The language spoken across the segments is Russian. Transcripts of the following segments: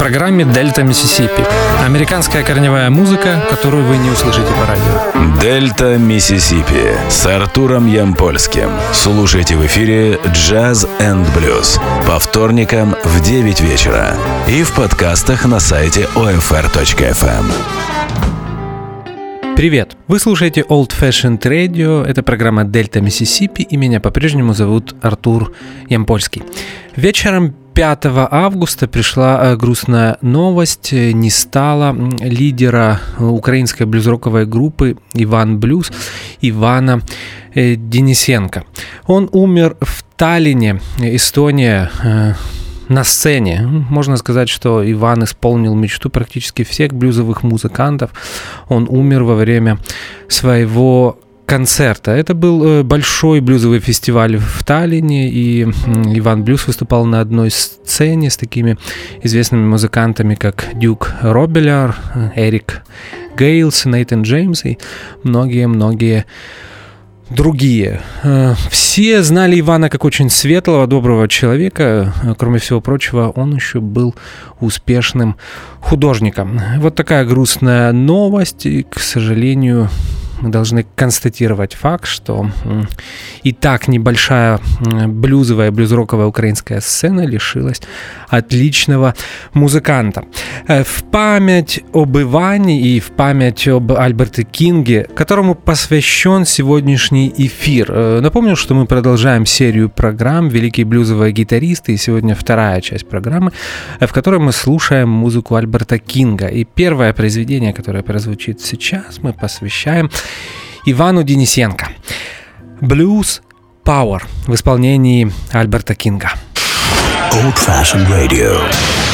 программе «Дельта Миссисипи». Американская корневая музыка, которую вы не услышите по радио. «Дельта Миссисипи» с Артуром Ямпольским. Слушайте в эфире «Jazz and Blues» по вторникам в 9 вечера и в подкастах на сайте OFR.FM. Привет! Вы слушаете Old Fashioned Radio, это программа Дельта Миссисипи, и меня по-прежнему зовут Артур Ямпольский. Вечером 5 августа пришла э, грустная новость. Не стало лидера украинской блюзроковой группы Иван Блюз Ивана э, Денисенко. Он умер в Таллине, Эстония, э, на сцене. Можно сказать, что Иван исполнил мечту практически всех блюзовых музыкантов. Он умер во время своего концерта. Это был э, большой блюзовый фестиваль в Таллине, и Иван Блюз выступал на одной сцене с такими известными музыкантами, как Дюк Робеляр, Эрик Гейлс, Нейтан Джеймс и многие-многие другие. Э, все знали Ивана как очень светлого, доброго человека. Кроме всего прочего, он еще был успешным художником. Вот такая грустная новость. И, к сожалению, мы должны констатировать факт, что и так небольшая блюзовая, блюзроковая украинская сцена лишилась отличного музыканта. Э, в память об Иване и в память об Альберте Кинге, которому посвящен сегодняшний эфир. Э, напомню, что мы продолжаем серию программ «Великие блюзовые гитаристы», и сегодня вторая часть программы, э, в которой мы слушаем музыку Альберта Кинга. И первое произведение, которое прозвучит сейчас, мы посвящаем Ивану Денисенко. Blues Power в исполнении Альберта Кинга. Old Fashioned Radio.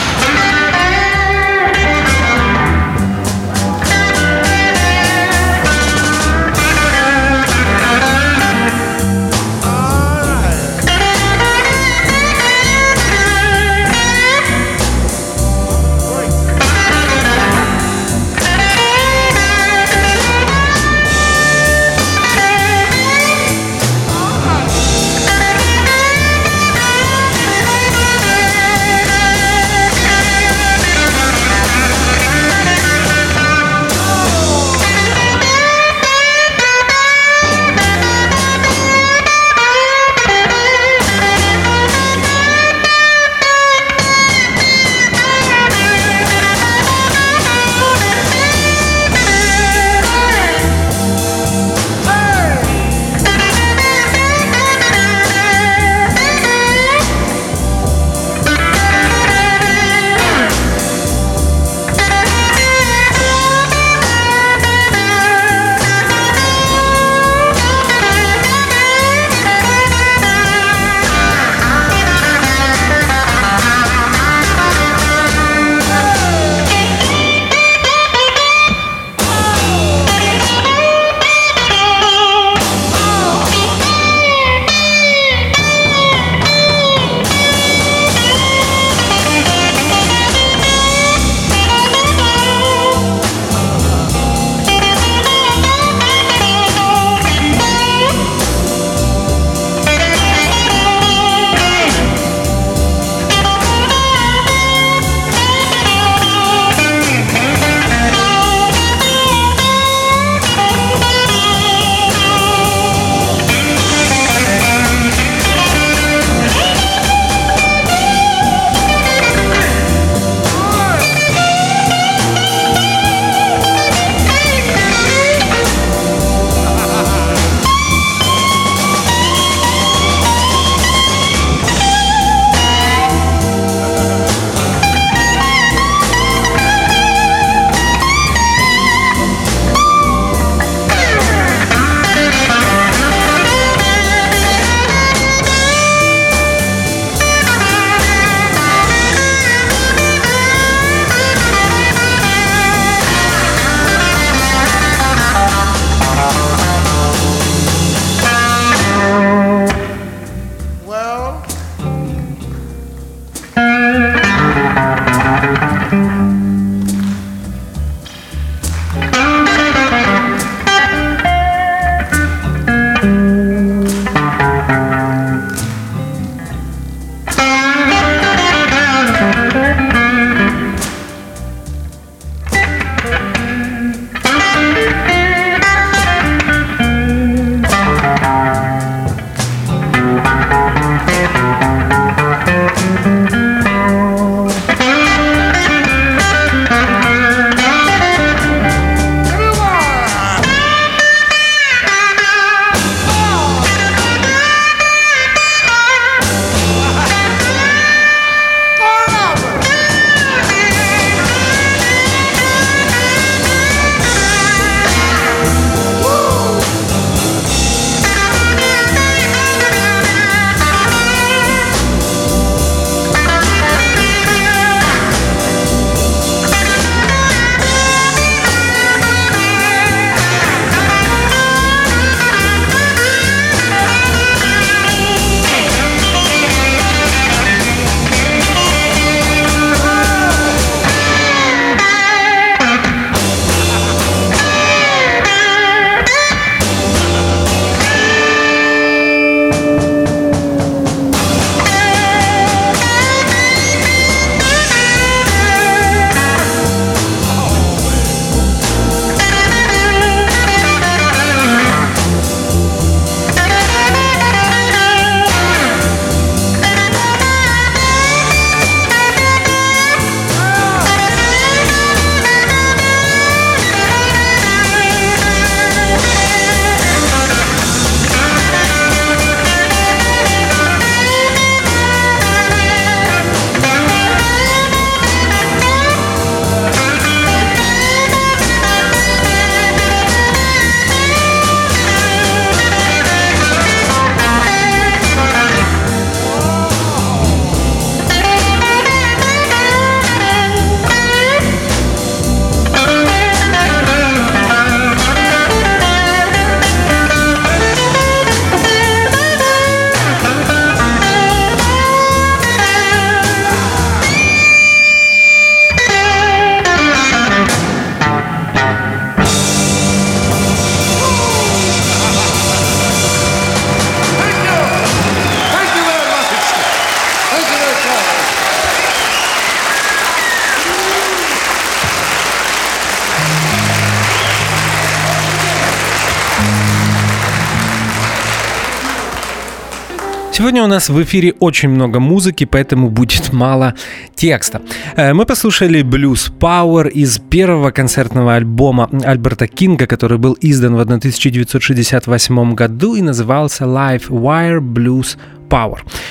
Нас в эфире очень много музыки, поэтому будет мало текста. Э, мы послушали Blues Power из первого концертного альбома Альберта Кинга, который был издан в 1968 году и назывался Live Wire Blues Power.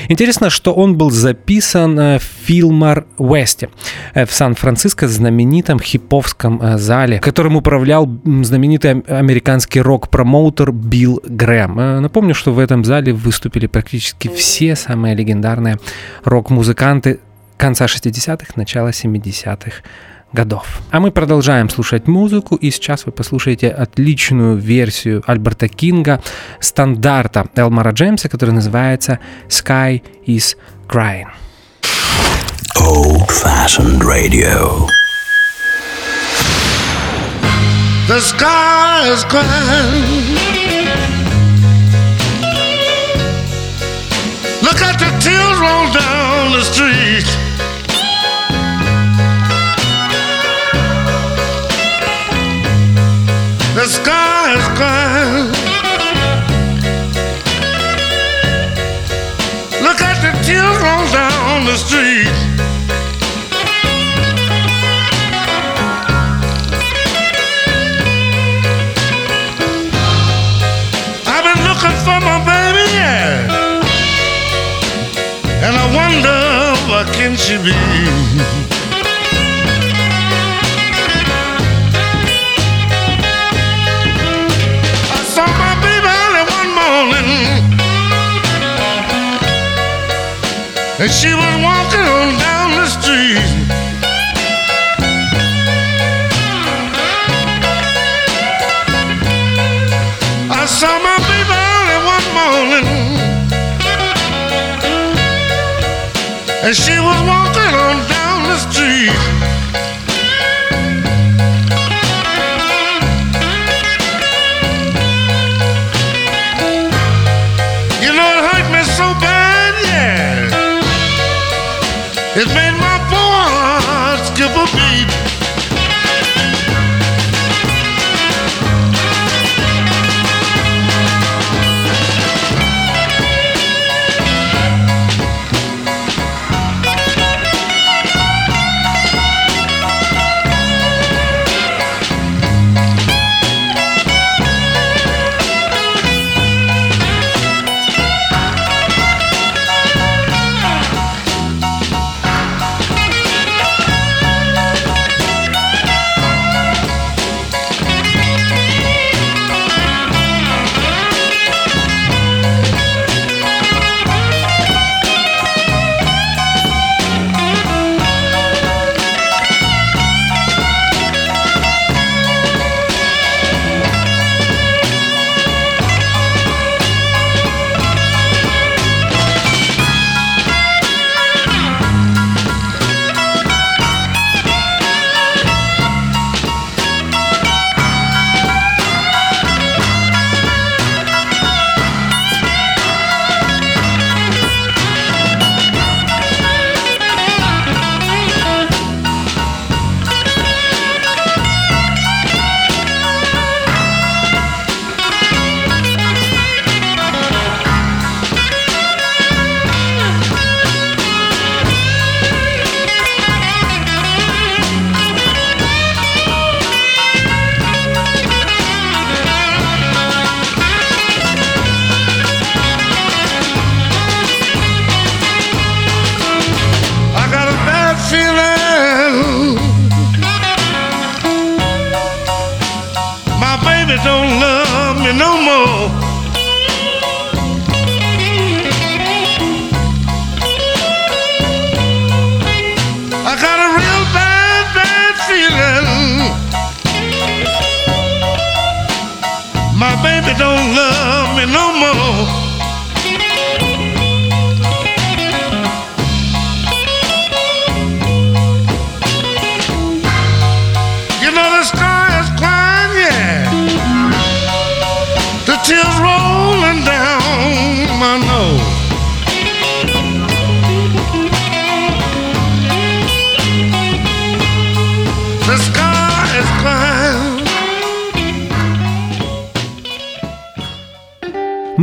Интересно, что он был записан э, в Филмар Уэсте э, в Сан-Франциско, знаменитом хиповском э, зале, которым управлял знаменитый американский рок-промоутер Билл Грэм. Напомню, что в этом зале выступили практически все самые легендарные рок-музыканты конца 60-х, начала 70-х годов. А мы продолжаем слушать музыку, и сейчас вы послушаете отличную версию Альберта Кинга стандарта Элмара Джеймса, который называется «Sky is Crying». Old-fashioned radio. The sky is crying. Look at the tears roll down the street. The sky is crying. Look at the tears roll down the street. I've been looking for my baby, yeah. And I wonder where can she be? And she was walking on down the street. I saw my baby early one morning, and she was walking on down the street. It's been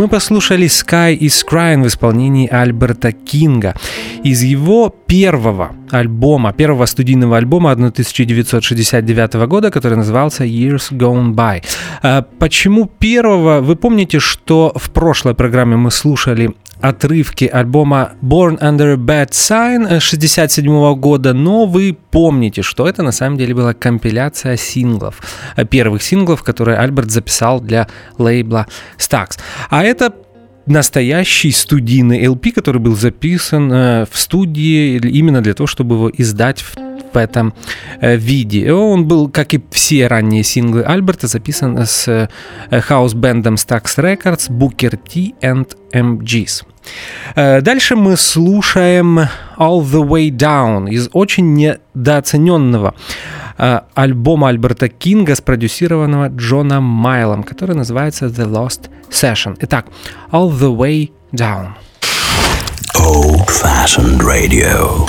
мы послушали Sky is Crying в исполнении Альберта Кинга. Из его первого альбома, первого студийного альбома 1969 года, который назывался Years Gone By. А почему первого? Вы помните, что в прошлой программе мы слушали отрывки альбома Born Under a Bad Sign 67 года, но вы помните, что это на самом деле была компиляция синглов, первых синглов, которые Альберт записал для лейбла Stax. А это настоящий студийный LP, который был записан э, в студии именно для того, чтобы его издать в в этом э, виде. Он был, как и все ранние синглы Альберта, записан с э, хаус-бендом Stax Records, Booker T and MGs. Дальше мы слушаем All the Way Down из очень недооцененного альбома Альберта Кинга, спродюсированного Джоном Майлом, который называется The Lost Session. Итак, All the Way Down. Old Fashioned Radio.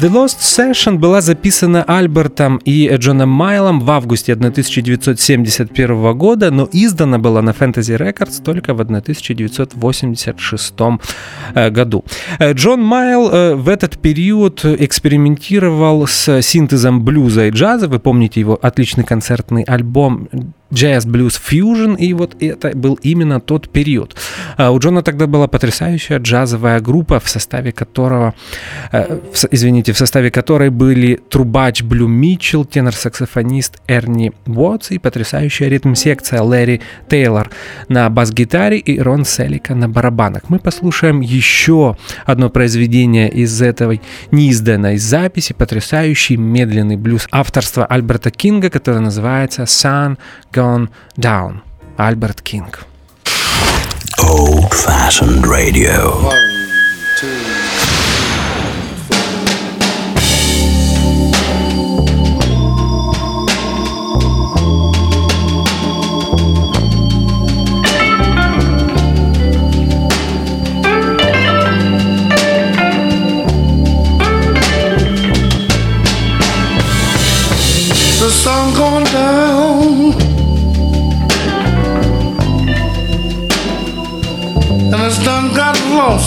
The Lost Session была записана Альбертом и Джоном Майлом в августе 1971 года, но издана была на Fantasy Records только в 1986 э, году. Э, Джон Майл э, в этот период экспериментировал с синтезом блюза и джаза. Вы помните его отличный концертный альбом джаз, блюз, фьюжн, и вот это был именно тот период. А у Джона тогда была потрясающая джазовая группа, в составе которого, э, извините, в составе которой были трубач Блю Митчелл, тенор-саксофонист Эрни Уотс и потрясающая ритм-секция Лэри Тейлор на бас-гитаре и Рон Селика на барабанах. Мы послушаем еще одно произведение из этой неизданной записи, потрясающий медленный блюз авторства Альберта Кинга, который называется Sun Gone Down, Albert King. Old fashioned radio.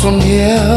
from here.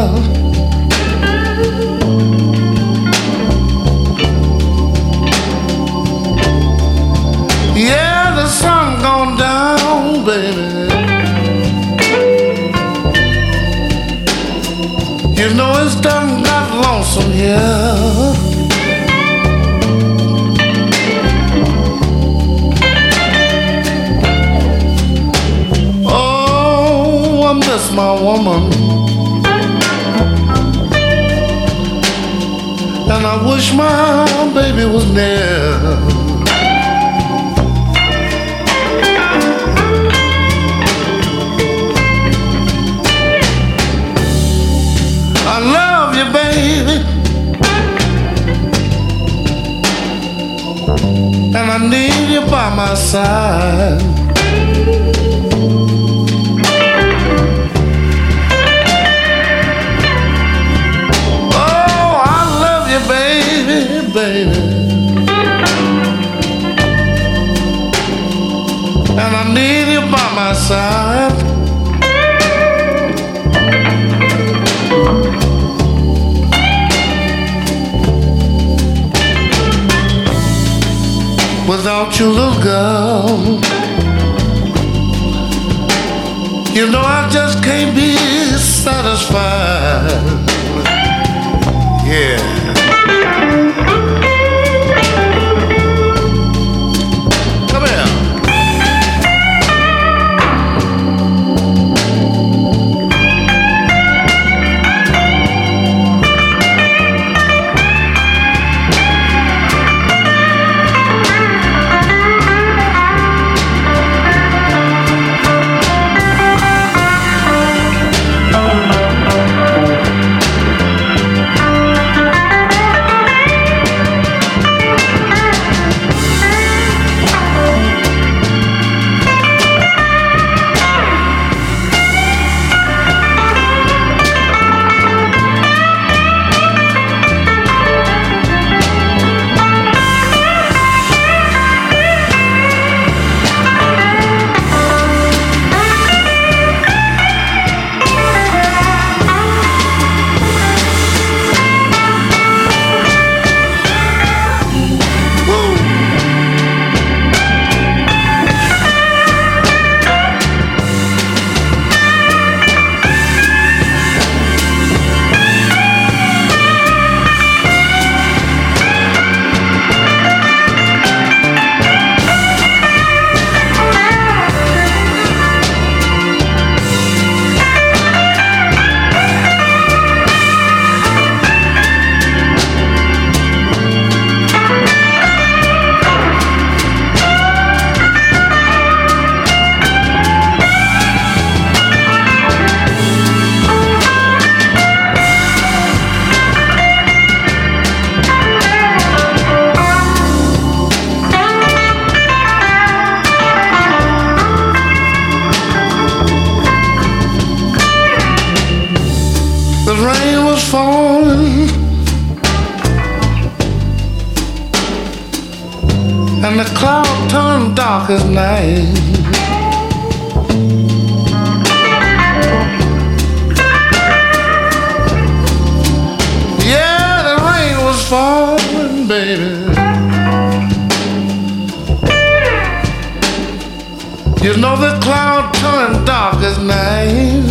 You know the cloud turn dark as night.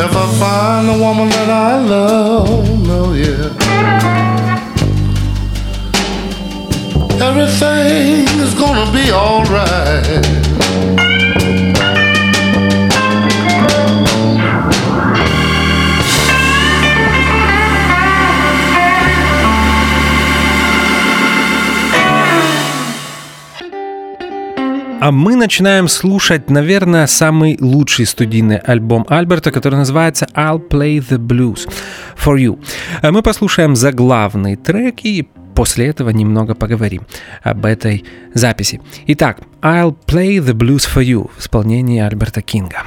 If I find the woman that I love, no, yeah. Everything is gonna be alright. А мы начинаем слушать, наверное, самый лучший студийный альбом Альберта, который называется I'll Play the Blues for You. А мы послушаем заглавный трек и после этого немного поговорим об этой записи. Итак, I'll Play the Blues for You в исполнении Альберта Кинга.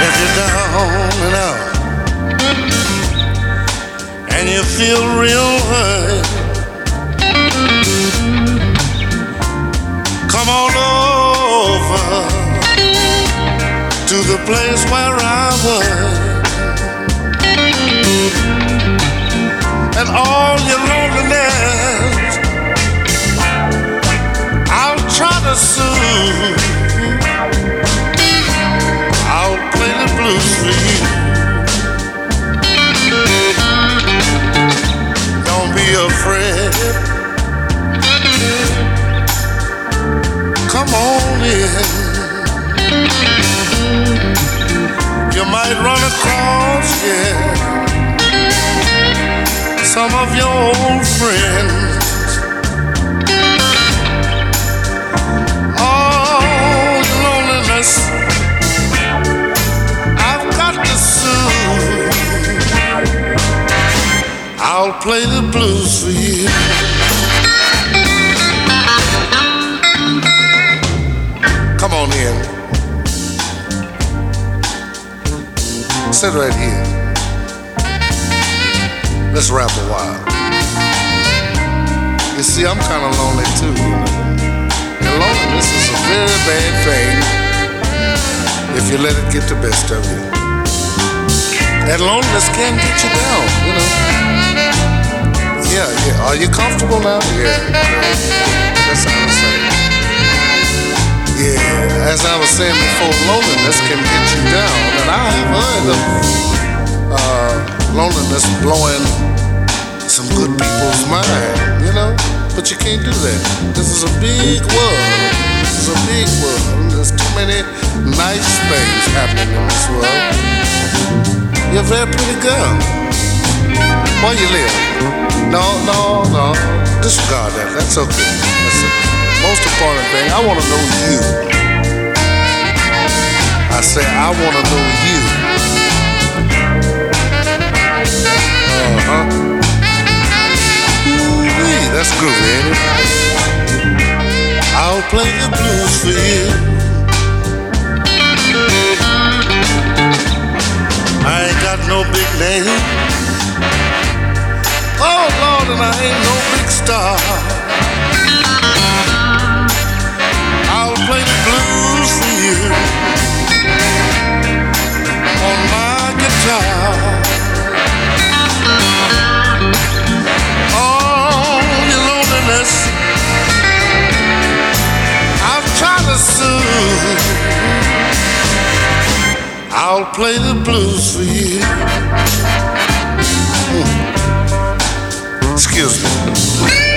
If you're out and you feel real hurt, come on over to the place where I work. And all your loneliness, I'll try to soothe. I'll play the blues for you. Be afraid. Come on in. You might run across, yeah, some of your old friends. Play the blues for you. Come on in. Sit right here. Let's rap a while. You see, I'm kind of lonely too. And loneliness is a very bad thing if you let it get the best of you. That loneliness can get you down, you know. Yeah, yeah. Are you comfortable now? Yeah. That's how I say. saying. Yeah, as I was saying before, loneliness can get you down, and I have heard of uh, loneliness blowing some good people's mind, you know. But you can't do that. This is a big world. This is a big world. There's too many nice things happening in this world. You're a very pretty girl. Where you live? No, no, no. Disregard that. That's okay. That's the most important thing. I want to know you. I say I want to know you. Uh huh. Ooh-wee, that's groovy, ain't? I'll play the blues for you. I ain't got no big name. Oh Lord, and I ain't no big star. I'll play the blues for you on my guitar. Oh, your loneliness, I've tried to soothe. I'll play the blues for you. Hmm. Excuse me.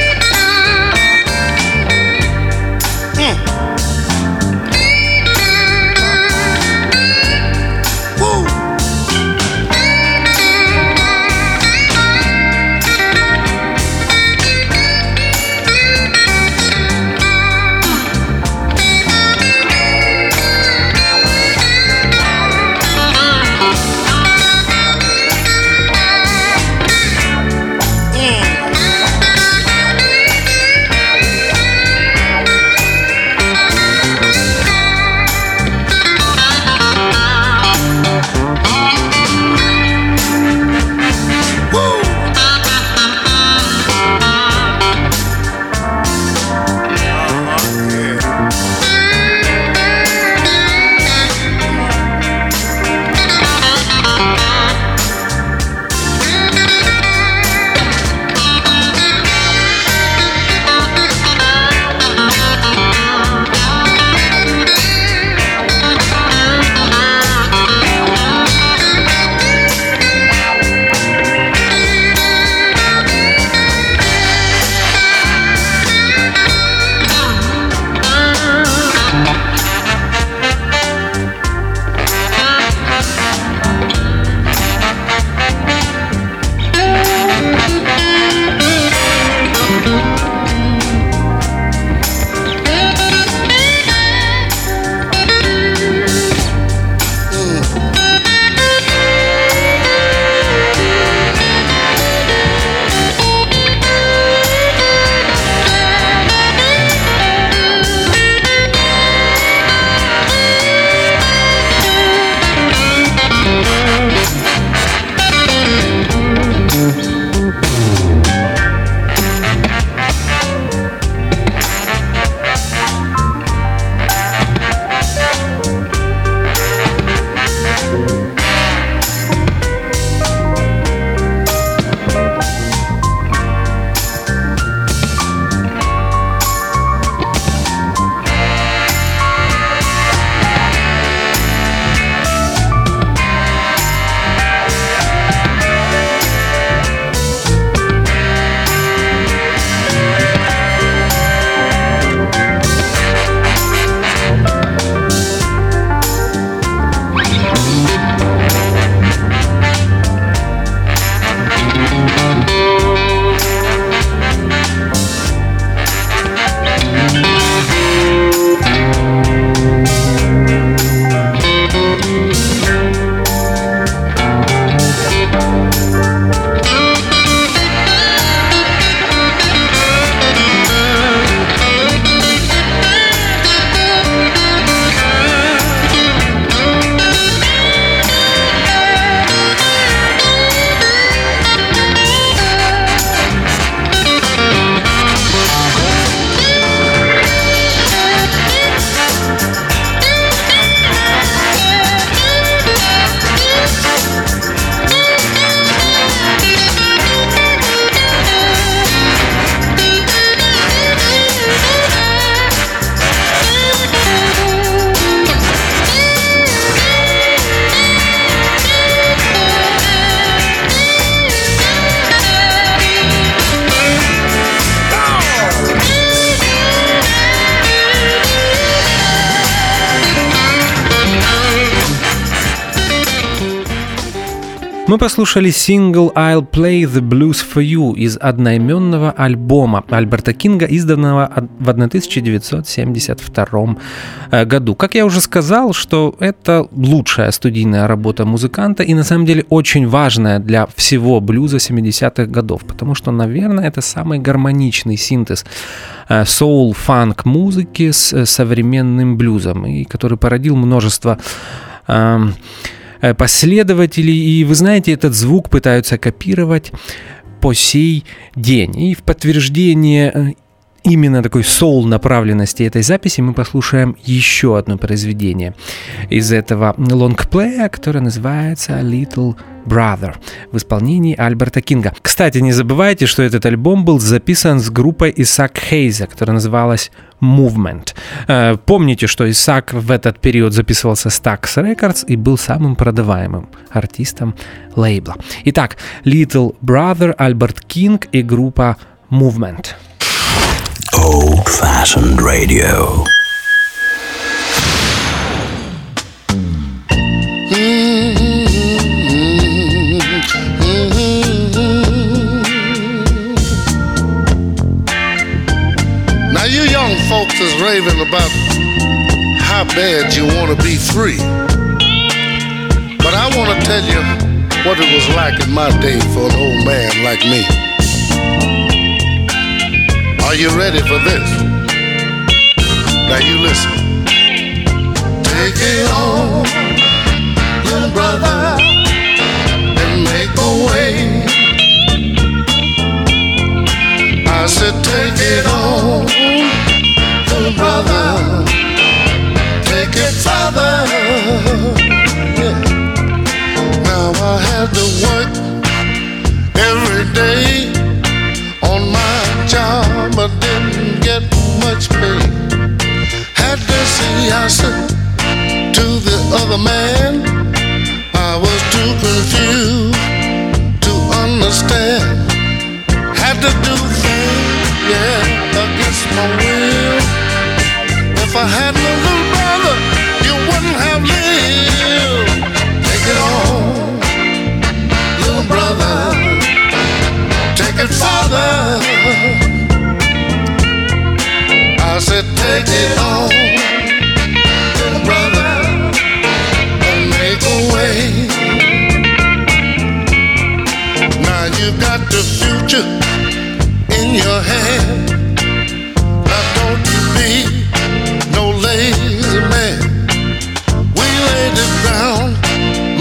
Мы послушали сингл «I'll Play the Blues for You» из одноименного альбома Альберта Кинга, изданного в 1972 э, году. Как я уже сказал, что это лучшая студийная работа музыканта и на самом деле очень важная для всего блюза 70-х годов, потому что, наверное, это самый гармоничный синтез соул-фанк музыки с э, современным блюзом, и который породил множество Э, последователей, и вы знаете, этот звук пытаются копировать по сей день. И в подтверждение э, именно такой соул направленности этой записи мы послушаем еще одно произведение из этого лонгплея, которое называется Little Brother в исполнении Альберта Кинга. Кстати, не забывайте, что этот альбом был записан с группой Исаак Хейза, которая называлась Movement. Э, помните, что Исаак в этот период записывался с Tax Records и был самым продаваемым артистом лейбла. Итак, Little Brother, Альберт Кинг и группа Movement. Old Fashioned Radio. Now you young folks is raving about how bad you want to be free. But I want to tell you what it was like in my day for an old man like me. Are you ready for this? Now you listen. Take it on, little brother, and make a way. I said, take it on, little brother, take it further. Yeah. Now I had to work said, take it on, brother, and make a way. Now you got the future in your hand. Now don't you be no lazy man. We laid it down,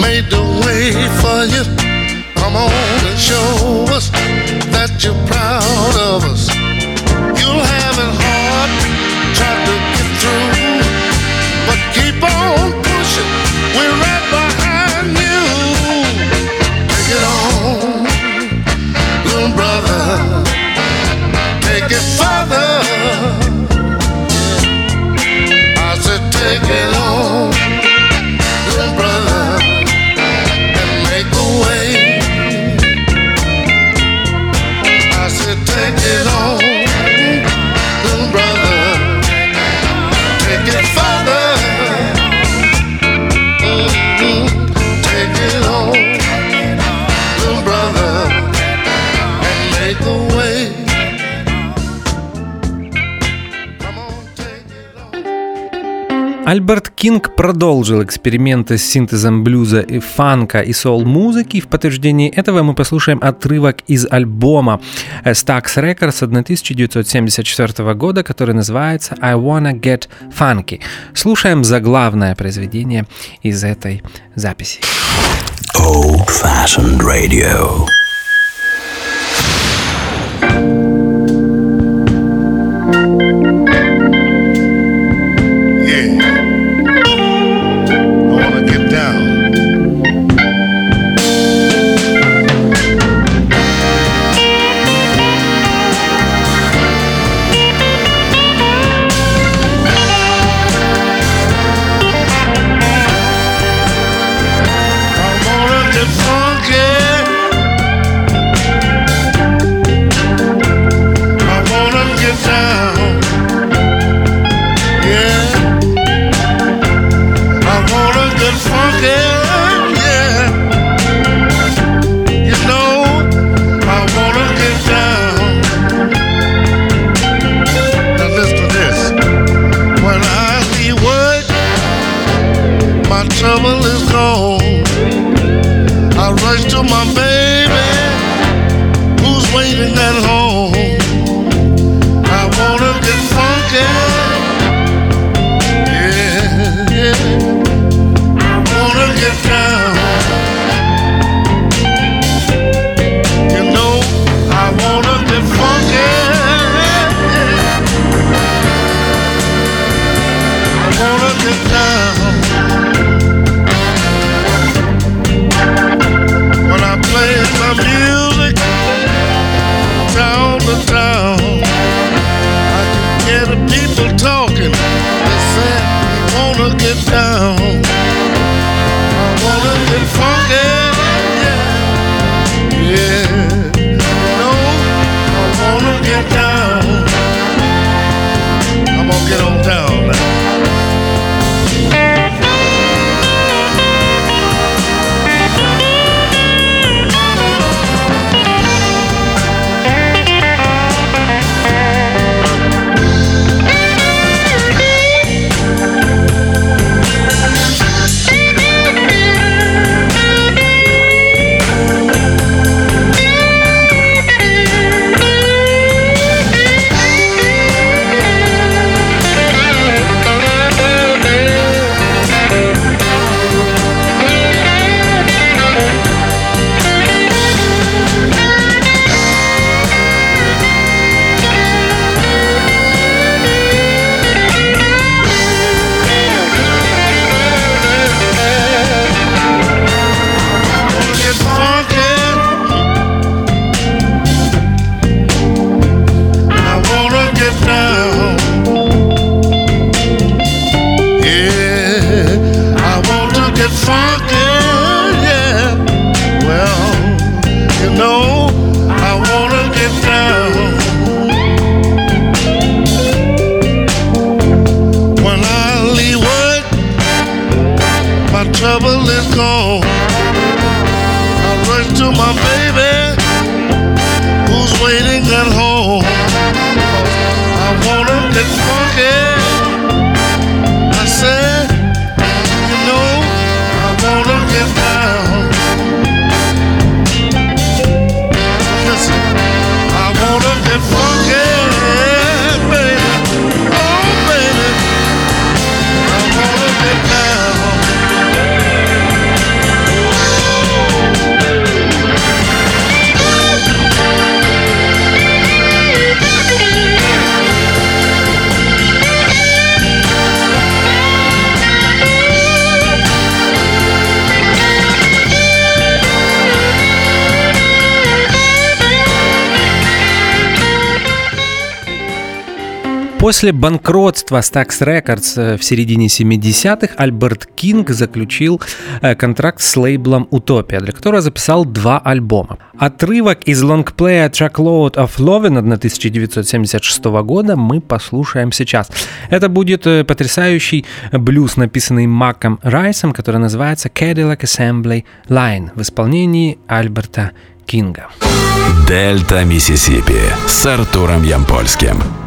made the way for you. Come on and show Кинг продолжил эксперименты с синтезом блюза и фанка и соул-музыки. В подтверждении этого мы послушаем отрывок из альбома Stax Records 1974 года, который называется «I Wanna Get Funky». Слушаем заглавное произведение из этой записи. Old Fashioned Radio. time. После банкротства Stax Records э, в середине 70-х Альберт Кинг заключил э, контракт с лейблом Утопия, для которого записал два альбома. Отрывок из лонгплея Truckload of Lovin' 1976 года мы послушаем сейчас. Это будет э, потрясающий блюз, написанный Маком Райсом, который называется Cadillac Assembly Line в исполнении Альберта Кинга. Дельта Миссисипи с Артуром Ямпольским.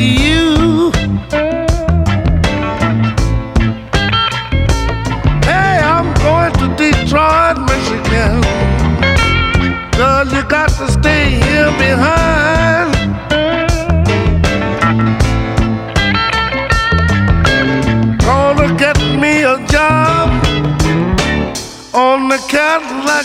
You. Hey, I'm going to Detroit, Michigan. Girl, you got to stay here behind. Gonna get me a job on the Cadillac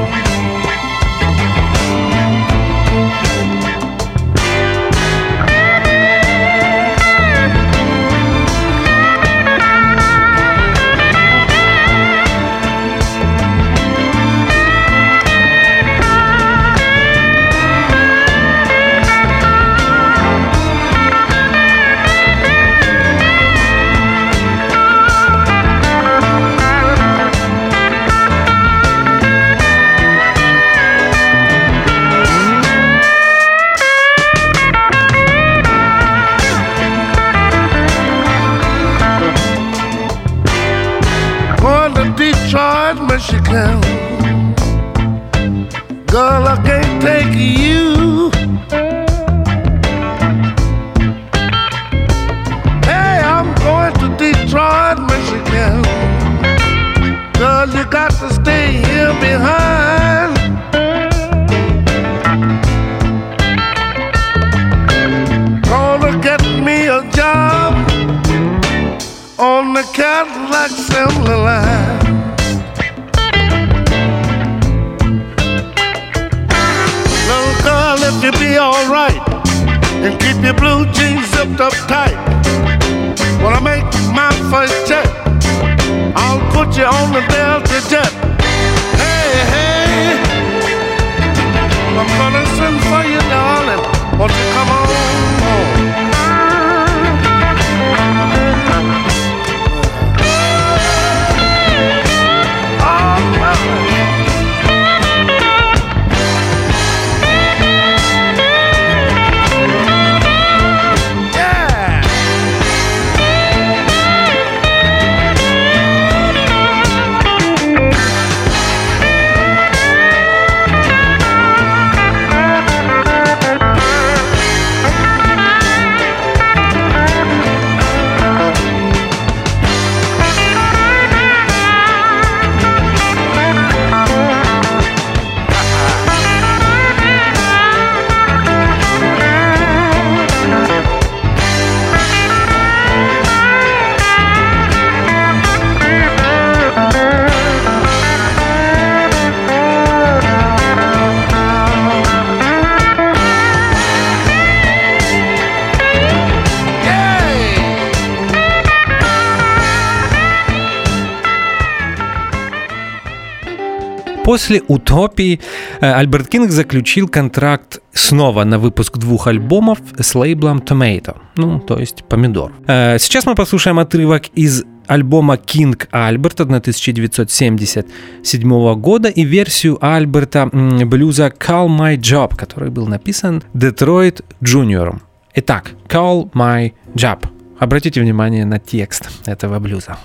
После «Утопии» э, Альберт Кинг заключил контракт снова на выпуск двух альбомов с лейблом Tomato, ну, то есть помидор. Э, сейчас мы послушаем отрывок из альбома King Альберт 1977 года и версию Альберта блюза Call My Job, который был написан Детройт Джуниором. Итак, Call My Job. Обратите внимание на текст этого блюза.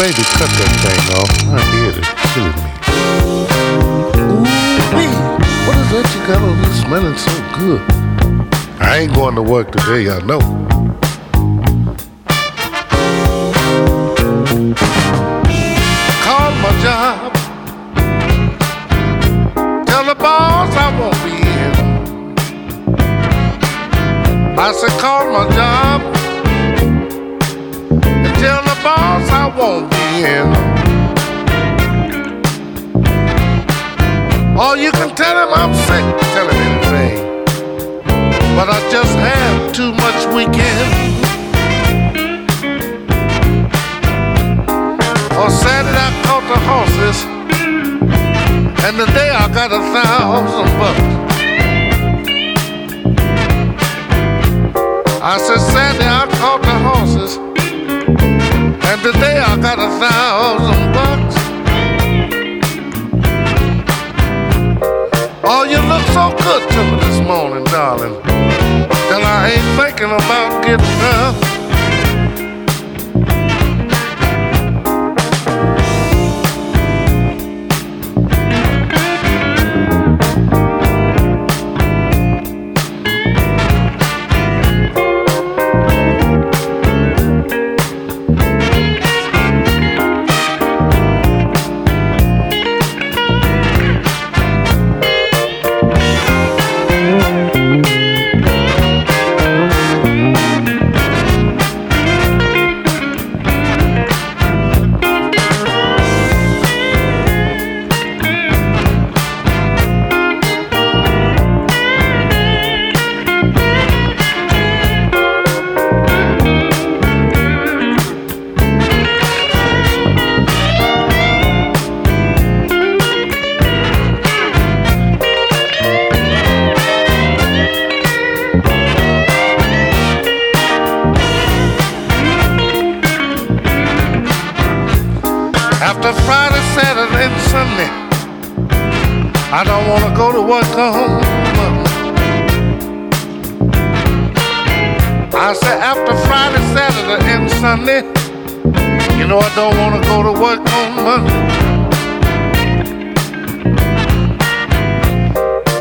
Baby, cut that thing off. My head is killing me. Ooh, wee. What is that you got on you smelling so good? I ain't going to work today, I know. Call my job. Tell the boss I won't be in. I said, call my job. Boss I won't be in. Or you can tell him I'm sick, tell him anything. But I just have too much weekend. On Saturday I caught the horses, and today I got a thousand bucks. I said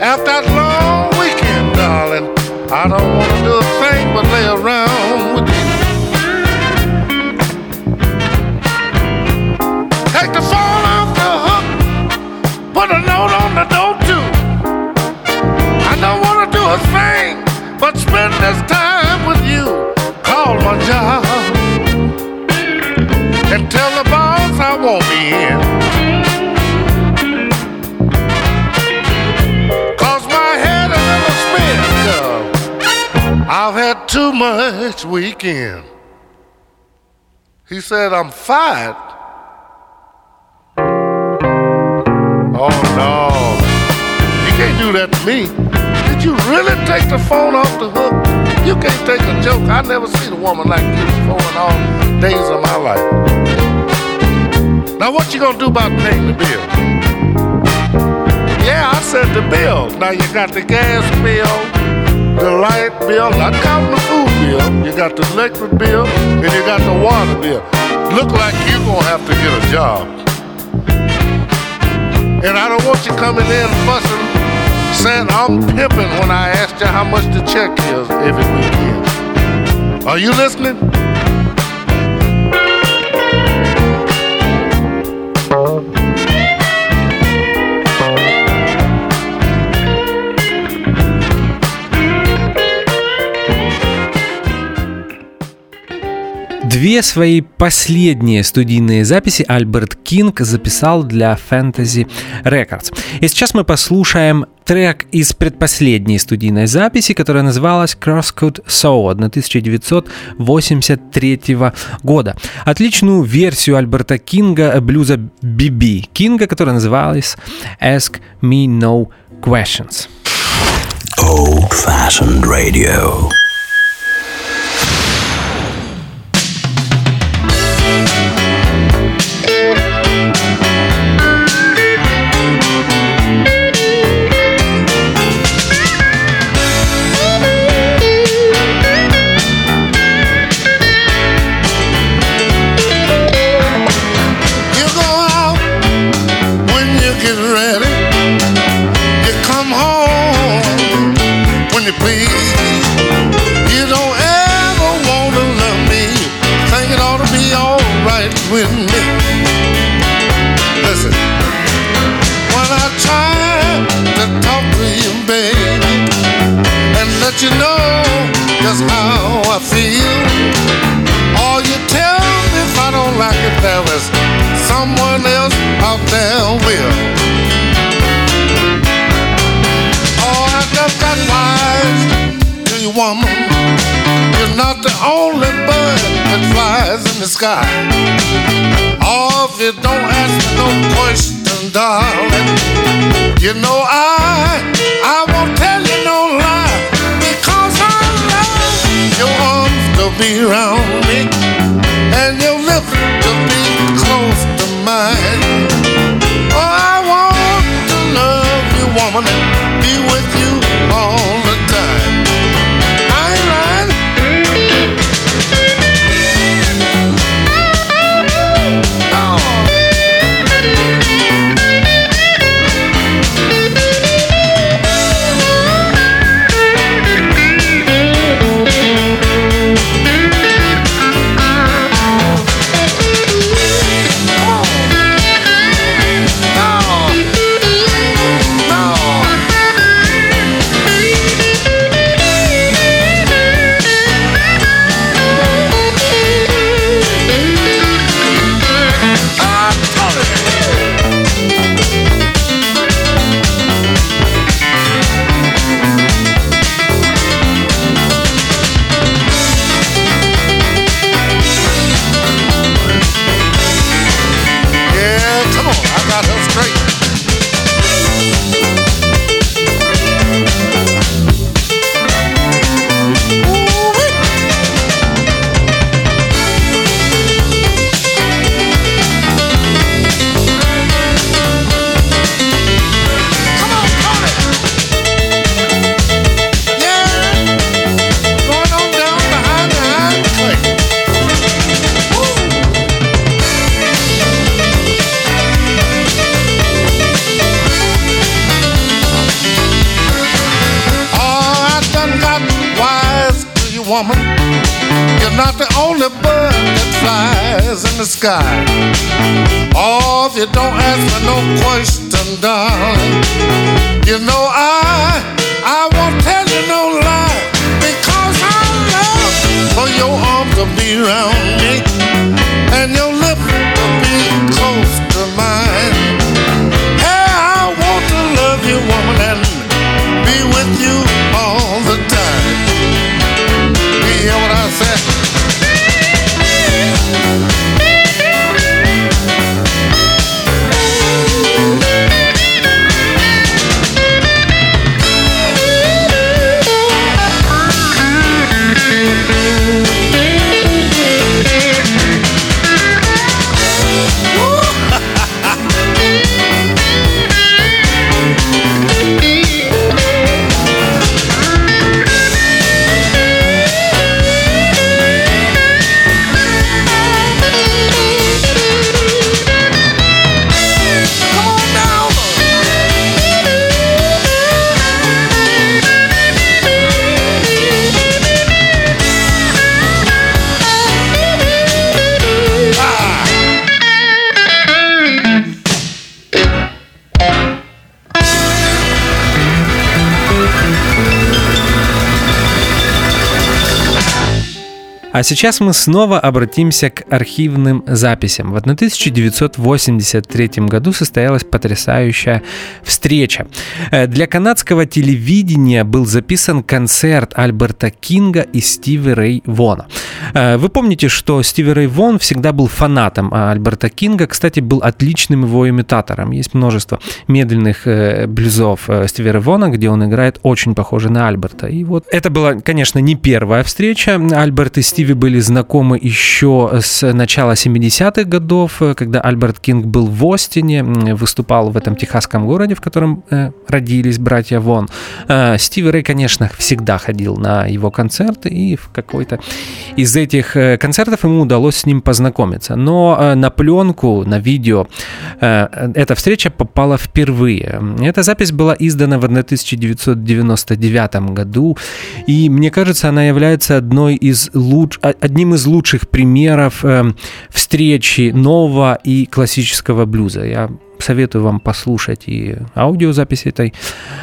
After that long weekend, darling, I don't want to do a thing but lay around with you. Take the phone off the hook, put a note on the door too much weekend. He said, I'm fired. Oh no, you can't do that to me. Did you really take the phone off the hook? You can't take a joke. I never seen a woman like you before in all days of my life. Now what you gonna do about paying the bill? Yeah, I said the bill. Now you got the gas bill, the light bill, not counting the food bill. You got the electric bill, and you got the water bill. Look like you're gonna have to get a job. And I don't want you coming in fussing, saying I'm pimping when I asked you how much the check is every weekend. Are you listening? Две свои последние студийные записи Альберт Кинг записал для Fantasy Records. И сейчас мы послушаем трек из предпоследней студийной записи, которая называлась Crosscode Soul 1983 года. Отличную версию Альберта Кинга блюза BB Кинга, которая называлась Ask Me No Questions. Old Fashioned Radio. Woman. You're not the only bird that flies in the sky. Oh, if you don't ask me no question, darling, you know I, I won't tell you no lie because I love your arms to be around me and your lips to be close to mine. А сейчас мы снова обратимся к архивным записям. В 1983 году состоялась потрясающая встреча. Э, Для канадского телевидения был записан концерт Альберта Кинга и Стиви Рэй Вона. Э, Вы помните, что Стиви Рэй Вон всегда был фанатом а Альберта Кинга, кстати, был отличным его имитатором. Есть множество медленных э, блюзов Стиви Рэй Вона, где он играет очень похоже на Альберта. И вот это была, конечно, не первая встреча. Альберт и Стиви были знакомы еще с начала 70-х годов, э, когда Альберт Кинг был в Остине, выступал в этом техасском городе, в котором э, родились братья Вон. Э, Стиви Рэй, конечно, всегда ходил на его концерты, и в какой-то из этих концертов ему удалось с ним познакомиться. Но на пленку, на видео эта встреча попала впервые. Эта запись была издана в 1999 году, и мне кажется, она является одной из луч... одним из лучших примеров э, встречи нового и классического блюза. Я советую вам послушать и аудиозапись этой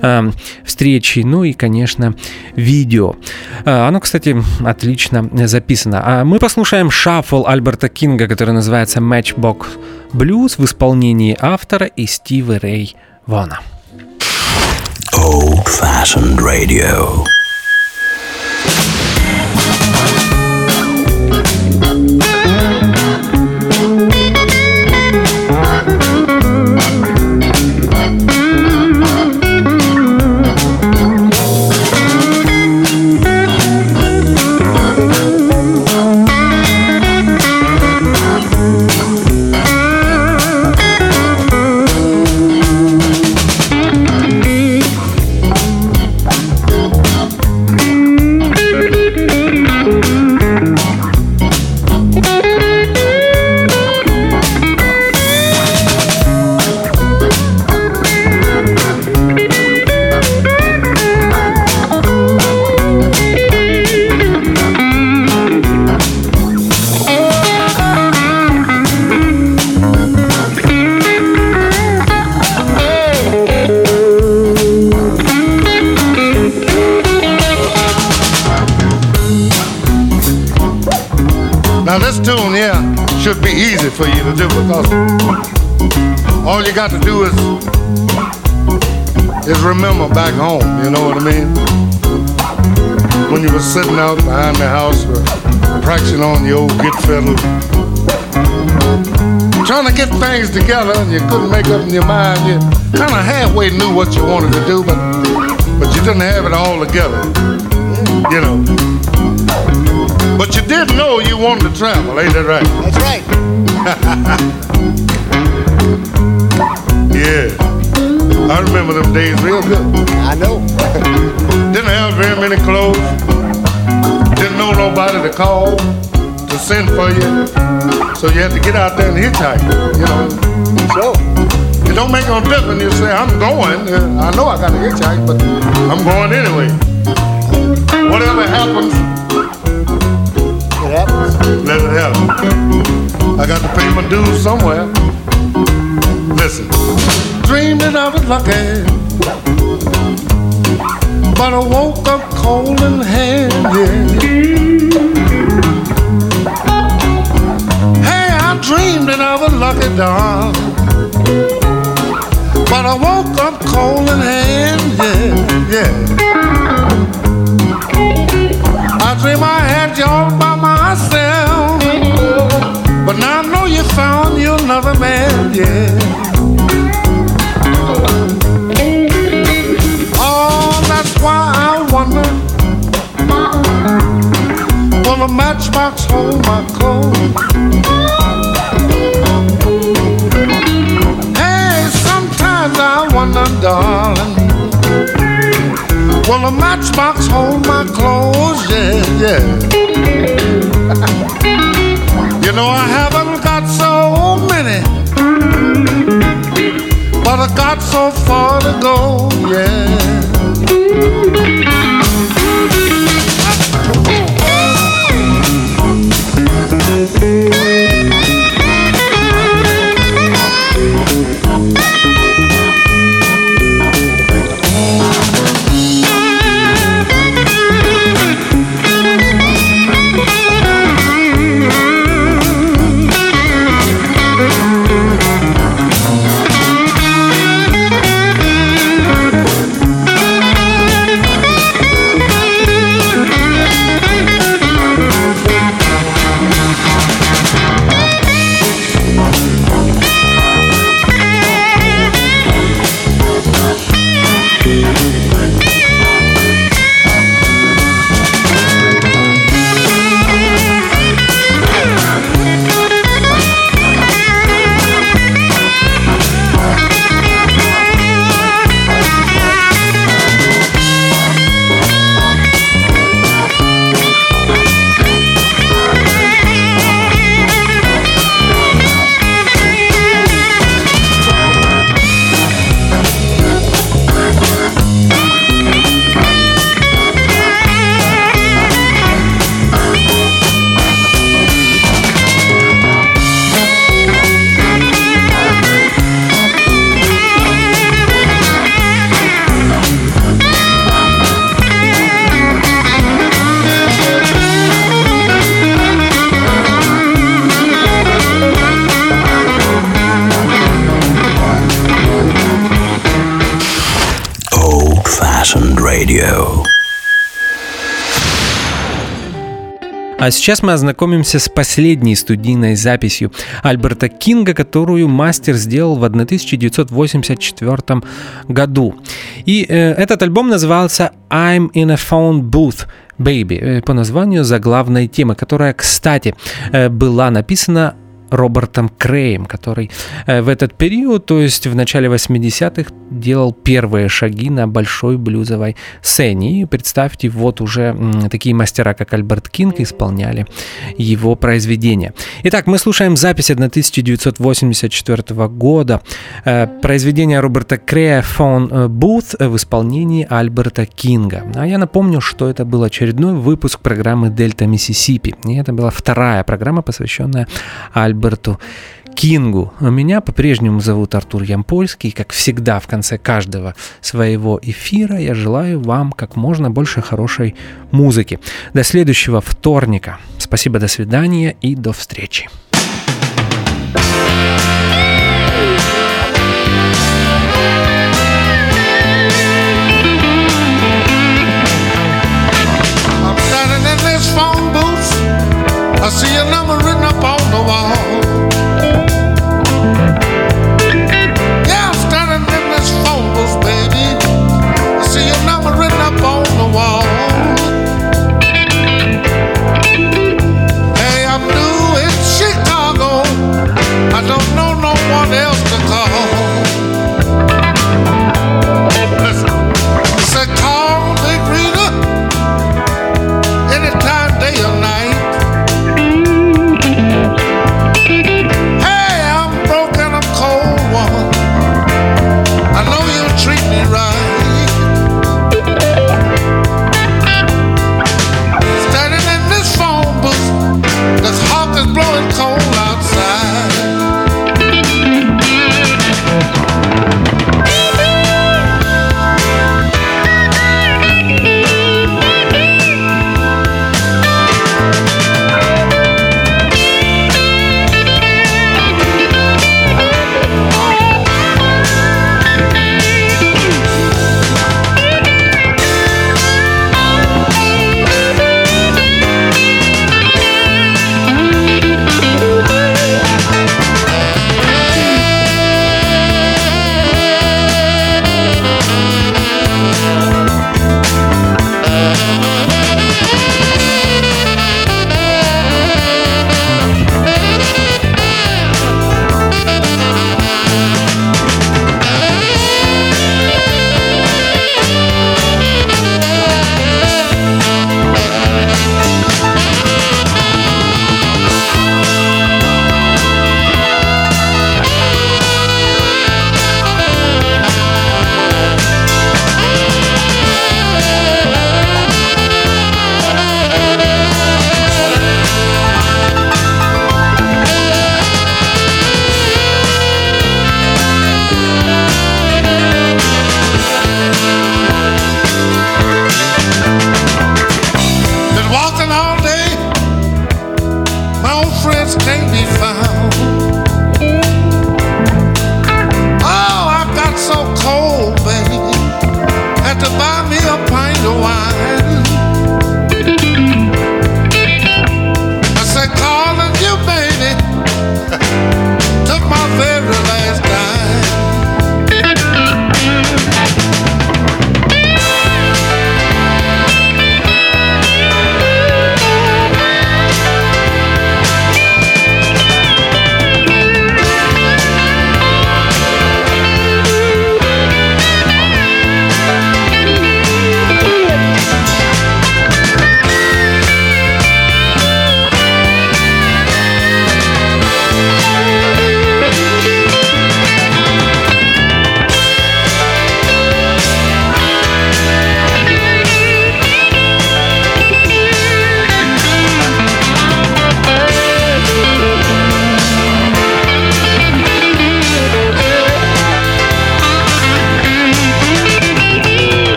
э, встречи, ну и, конечно, видео. Э, оно, кстати, отлично записано. А мы послушаем шаффл Альберта Кинга, который называется Matchbox Blues в исполнении автора и Стива Рэй Вона. Old fashioned radio. Things together, and you couldn't make up in your mind. You kind of halfway knew what you wanted to do, but but you didn't have it all together. You know. But you did know you wanted to travel, ain't that right? That's right. Yeah. I remember them days real good. I know. Didn't have very many clothes. Didn't know nobody to call to send for you. So you had to get out there and hitchhike, you know. So, It don't make no difference. When you say, I'm going. Uh, I know I got to hitchhike, but I'm going anyway. Whatever happens, it happens. Let it happen. I got to pay my dues somewhere. Listen, dreamed that I was lucky, but I woke up cold in hand. Dreamed that I was lucky, darling. But I woke up cold in hand, yeah, yeah. I dream I had you all by myself, but now I know you found you another man, yeah. Oh, that's why I wonder. Will a matchbox hold my clothes? Darling. Will a matchbox hold my clothes? Yeah, yeah. you know I haven't got so many, but I got so far to go. Yeah. А сейчас мы ознакомимся с последней студийной записью Альберта Кинга, которую мастер сделал в 1984 году. И э, этот альбом назывался I'm in a phone booth. Baby э, по названию заглавной темы, которая, кстати, э, была написана Робертом Креем, который э, в этот период, то есть в начале 80-х, делал первые шаги на большой блюзовой сцене. И представьте, вот уже такие мастера, как Альберт Кинг, исполняли его произведения. Итак, мы слушаем запись 1984 года э, произведения Роберта Крея «Phone Booth» в исполнении Альберта Кинга. А я напомню, что это был очередной выпуск программы «Дельта Миссисипи». И это была вторая программа, посвященная Альберту Альберту Кингу. Меня по-прежнему зовут Артур Ямпольский. Как всегда, в конце каждого своего эфира я желаю вам как можно больше хорошей музыки. До следующего вторника. Спасибо, до свидания и до встречи. I